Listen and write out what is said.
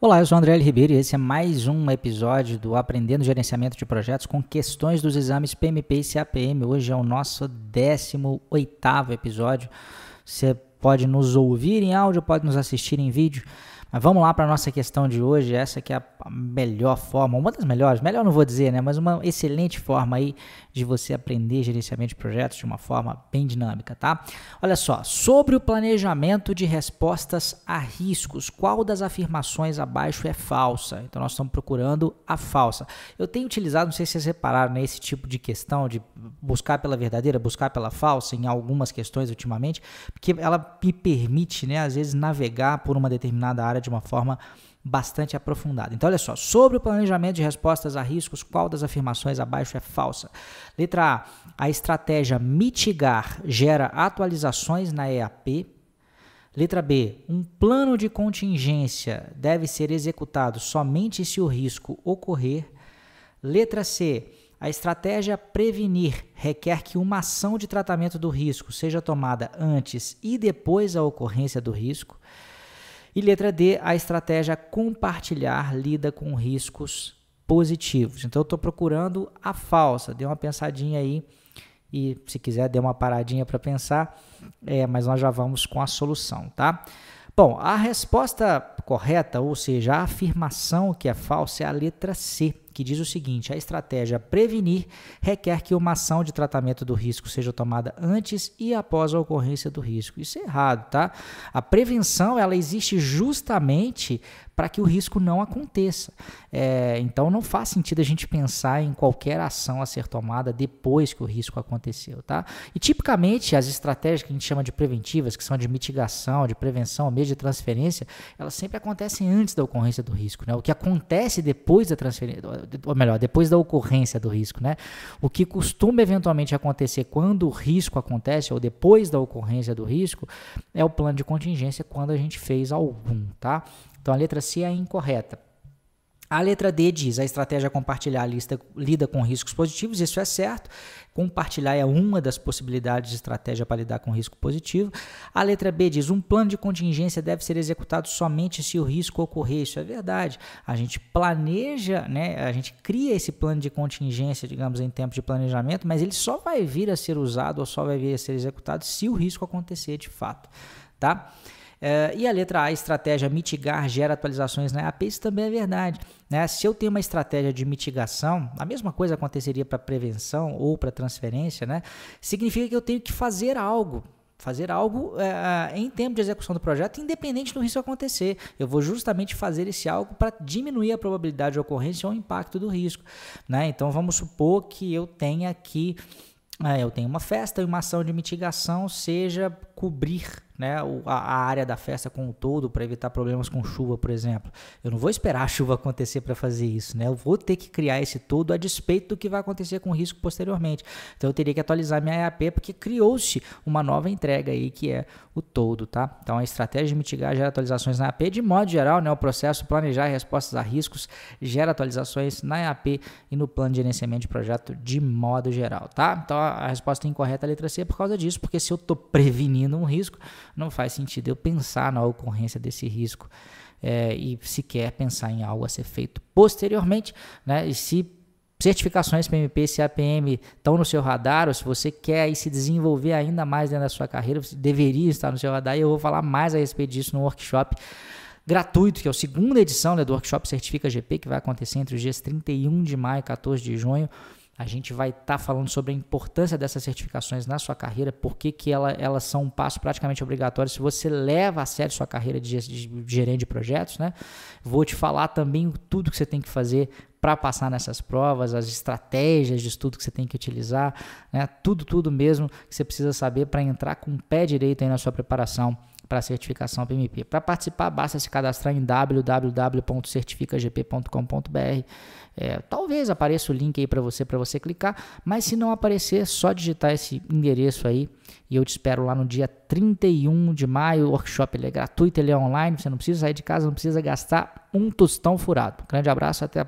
Olá, eu sou André L. Ribeiro e esse é mais um episódio do Aprendendo Gerenciamento de Projetos com questões dos exames PMP e CAPM. Hoje é o nosso 18º episódio. Você pode nos ouvir em áudio, pode nos assistir em vídeo. Mas vamos lá para a nossa questão de hoje, essa que é a melhor forma, uma das melhores, melhor não vou dizer, né, mas uma excelente forma aí de você aprender gerenciamento de projetos de uma forma bem dinâmica, tá? Olha só, sobre o planejamento de respostas a riscos, qual das afirmações abaixo é falsa? Então nós estamos procurando a falsa. Eu tenho utilizado, não sei se vocês repararam, né, esse tipo de questão de buscar pela verdadeira, buscar pela falsa em algumas questões ultimamente, porque ela me permite, né, às vezes navegar por uma determinada área de uma forma bastante aprofundada. Então, olha só, sobre o planejamento de respostas a riscos, qual das afirmações abaixo é falsa? Letra A, a estratégia mitigar gera atualizações na EAP. Letra B, um plano de contingência deve ser executado somente se o risco ocorrer. Letra C, a estratégia prevenir requer que uma ação de tratamento do risco seja tomada antes e depois da ocorrência do risco. E letra D, a estratégia compartilhar lida com riscos positivos. Então eu estou procurando a falsa. Dê uma pensadinha aí e se quiser dê uma paradinha para pensar, é, mas nós já vamos com a solução, tá? Bom, a resposta correta, ou seja, a afirmação que é falsa é a letra C que diz o seguinte: a estratégia prevenir requer que uma ação de tratamento do risco seja tomada antes e após a ocorrência do risco. Isso é errado, tá? A prevenção ela existe justamente para que o risco não aconteça. É, então não faz sentido a gente pensar em qualquer ação a ser tomada depois que o risco aconteceu, tá? E tipicamente as estratégias que a gente chama de preventivas, que são de mitigação, de prevenção, mesmo de transferência, elas sempre acontecem antes da ocorrência do risco, né? O que acontece depois da transferência, ou melhor, depois da ocorrência do risco, né? O que costuma eventualmente acontecer quando o risco acontece ou depois da ocorrência do risco é o plano de contingência quando a gente fez algum, tá? Então a letra C é incorreta. A letra D diz: a estratégia compartilhar lista, lida com riscos positivos, isso é certo. Compartilhar é uma das possibilidades de estratégia para lidar com risco positivo. A letra B diz: um plano de contingência deve ser executado somente se o risco ocorrer. Isso é verdade. A gente planeja, né, a gente cria esse plano de contingência, digamos, em tempo de planejamento, mas ele só vai vir a ser usado ou só vai vir a ser executado se o risco acontecer de fato. Tá? Uh, e a letra A, estratégia mitigar gera atualizações na EAP, isso também é verdade. Né? Se eu tenho uma estratégia de mitigação, a mesma coisa aconteceria para prevenção ou para transferência, né? significa que eu tenho que fazer algo fazer algo uh, em tempo de execução do projeto, independente do risco acontecer. Eu vou justamente fazer esse algo para diminuir a probabilidade de ocorrência ou impacto do risco. Né? Então vamos supor que eu tenha aqui, uh, eu tenho uma festa e uma ação de mitigação seja cobrir né, a, área da festa como um todo para evitar problemas com chuva, por exemplo. Eu não vou esperar a chuva acontecer para fazer isso, né? Eu vou ter que criar esse todo a despeito do que vai acontecer com o risco posteriormente. Então eu teria que atualizar minha EAP porque criou-se uma nova entrega aí que é o todo, tá? Então a estratégia de mitigar gera atualizações na EAP de modo geral, né? O processo planejar respostas a riscos gera atualizações na EAP e no plano de gerenciamento de projeto de modo geral, tá? Então a resposta incorreta é a letra C por causa disso, porque se eu estou prevenindo um risco, não faz sentido eu pensar na ocorrência desse risco é, e sequer pensar em algo a ser feito posteriormente, né? E se certificações PMP e CAPM estão no seu radar, ou se você quer se desenvolver ainda mais dentro da sua carreira, você deveria estar no seu radar, e eu vou falar mais a respeito disso no workshop gratuito, que é a segunda edição né, do Workshop Certifica GP, que vai acontecer entre os dias 31 de maio e 14 de junho. A gente vai estar tá falando sobre a importância dessas certificações na sua carreira, por que ela, elas são um passo praticamente obrigatório se você leva a sério sua carreira de, de, de gerente de projetos. Né? Vou te falar também tudo que você tem que fazer para passar nessas provas, as estratégias de estudo que você tem que utilizar, né? tudo, tudo mesmo que você precisa saber para entrar com o pé direito aí na sua preparação para certificação PMP. Para participar, basta se cadastrar em www.certificagp.com.br. É, talvez apareça o link aí para você, para você clicar, mas se não aparecer, é só digitar esse endereço aí e eu te espero lá no dia 31 de maio. O workshop ele é gratuito, ele é online, você não precisa sair de casa, não precisa gastar um tostão furado. Grande abraço, até a